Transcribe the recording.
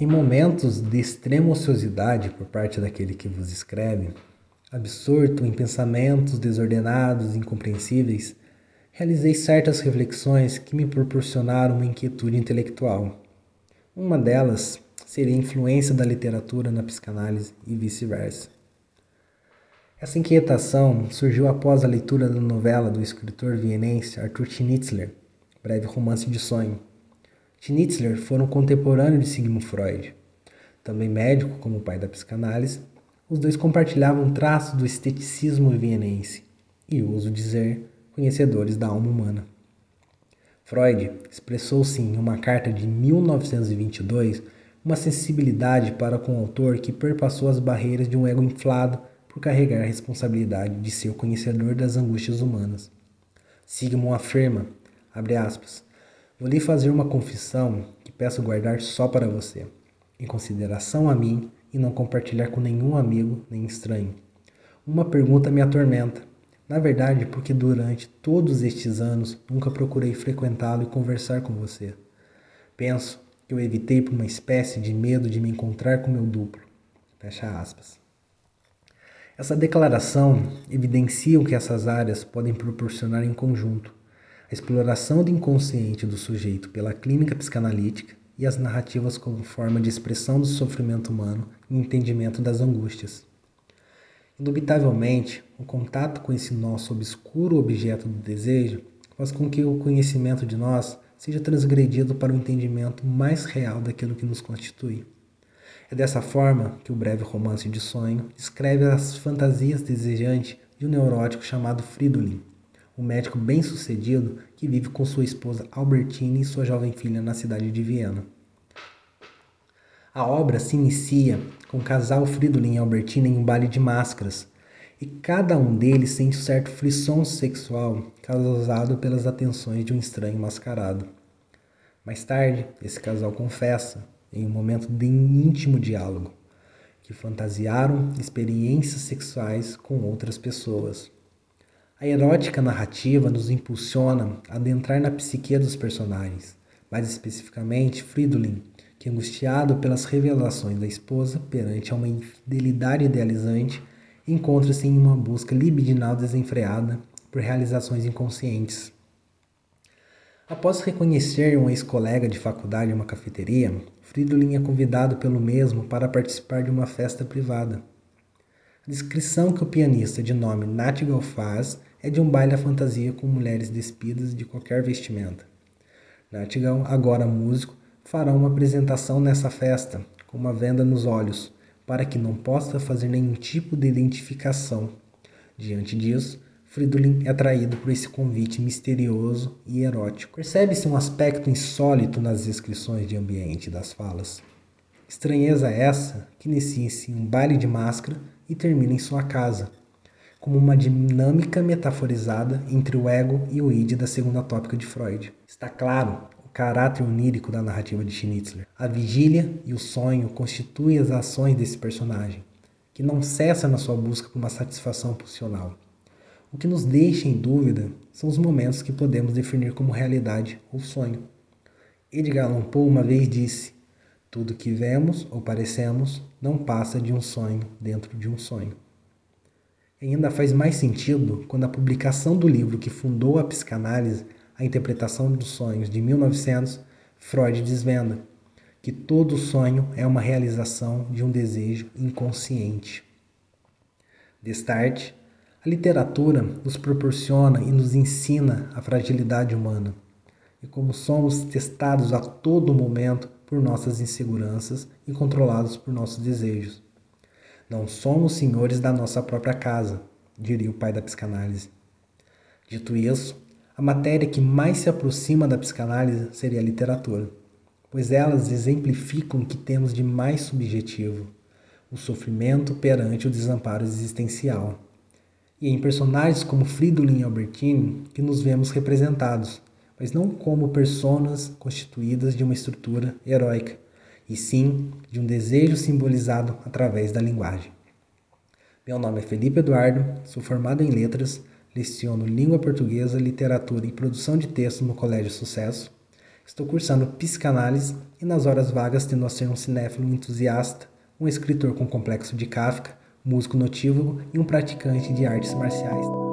Em momentos de extrema ociosidade por parte daquele que vos escreve, absorto em pensamentos desordenados e incompreensíveis, realizei certas reflexões que me proporcionaram uma inquietude intelectual. Uma delas seria a influência da literatura na psicanálise e vice-versa. Essa inquietação surgiu após a leitura da novela do escritor vienense Arthur Schnitzler, Breve Romance de Sonho. Schnitzler foi um contemporâneo de Sigmund Freud. Também médico como o pai da psicanálise, os dois compartilhavam traços do esteticismo vienense e, ouso dizer, conhecedores da alma humana. Freud expressou-se em uma carta de 1922 uma sensibilidade para com o autor que perpassou as barreiras de um ego inflado por carregar a responsabilidade de ser o conhecedor das angústias humanas. Sigmund afirma, abre aspas, vou lhe fazer uma confissão que peço guardar só para você, em consideração a mim e não compartilhar com nenhum amigo nem estranho. Uma pergunta me atormenta. Na verdade, porque durante todos estes anos nunca procurei frequentá-lo e conversar com você. Penso que eu evitei por uma espécie de medo de me encontrar com meu duplo. Fecha aspas. Essa declaração evidencia o que essas áreas podem proporcionar em conjunto: a exploração do inconsciente do sujeito pela clínica psicanalítica e as narrativas como forma de expressão do sofrimento humano e entendimento das angústias. Indubitavelmente, o contato com esse nosso obscuro objeto do desejo faz com que o conhecimento de nós seja transgredido para o entendimento mais real daquilo que nos constitui. É dessa forma que o breve romance de sonho descreve as fantasias desejantes de um neurótico chamado Fridolin, um médico bem-sucedido que vive com sua esposa Albertine e sua jovem filha na cidade de Viena. A obra se inicia com o casal Fridolin e Albertine em um baile de máscaras, e cada um deles sente um certo frisson sexual causado pelas atenções de um estranho mascarado. Mais tarde, esse casal confessa em um momento de íntimo diálogo, que fantasiaram experiências sexuais com outras pessoas. A erótica narrativa nos impulsiona a adentrar na psique dos personagens, mais especificamente Fridolin, que angustiado pelas revelações da esposa perante uma infidelidade idealizante, encontra-se em uma busca libidinal desenfreada por realizações inconscientes. Após reconhecer um ex-colega de faculdade em uma cafeteria, Fridolin é convidado pelo mesmo para participar de uma festa privada. A descrição que o pianista de nome Natgal faz é de um baile à fantasia com mulheres despidas de qualquer vestimenta. Natgal, agora músico, fará uma apresentação nessa festa, com uma venda nos olhos, para que não possa fazer nenhum tipo de identificação. Diante disso, Fridolin é atraído por esse convite misterioso e erótico. Percebe-se um aspecto insólito nas descrições de ambiente das falas. Estranheza essa que inicia-se em um baile de máscara e termina em sua casa, como uma dinâmica metaforizada entre o ego e o id da segunda tópica de Freud. Está claro o caráter onírico da narrativa de Schnitzler. A vigília e o sonho constituem as ações desse personagem, que não cessa na sua busca por uma satisfação pulsional. O que nos deixa em dúvida são os momentos que podemos definir como realidade ou sonho. Edgar Allan Poe uma vez disse: Tudo que vemos ou parecemos não passa de um sonho dentro de um sonho. Ainda faz mais sentido quando a publicação do livro que fundou a psicanálise, A Interpretação dos Sonhos, de 1900, Freud desvenda que todo sonho é uma realização de um desejo inconsciente. Destarte a literatura nos proporciona e nos ensina a fragilidade humana e como somos testados a todo momento por nossas inseguranças e controlados por nossos desejos. Não somos senhores da nossa própria casa, diria o pai da psicanálise. Dito isso, a matéria que mais se aproxima da psicanálise seria a literatura, pois elas exemplificam o que temos de mais subjetivo, o sofrimento perante o desamparo existencial e em personagens como Fridolin e Albertine que nos vemos representados, mas não como personas constituídas de uma estrutura heróica, e sim de um desejo simbolizado através da linguagem. Meu nome é Felipe Eduardo, sou formado em letras, leciono língua portuguesa, literatura e produção de textos no Colégio Sucesso. Estou cursando psicanálise e nas horas vagas tendo a ser um cinéfilo entusiasta, um escritor com complexo de Kafka, músico notívago e um praticante de artes marciais.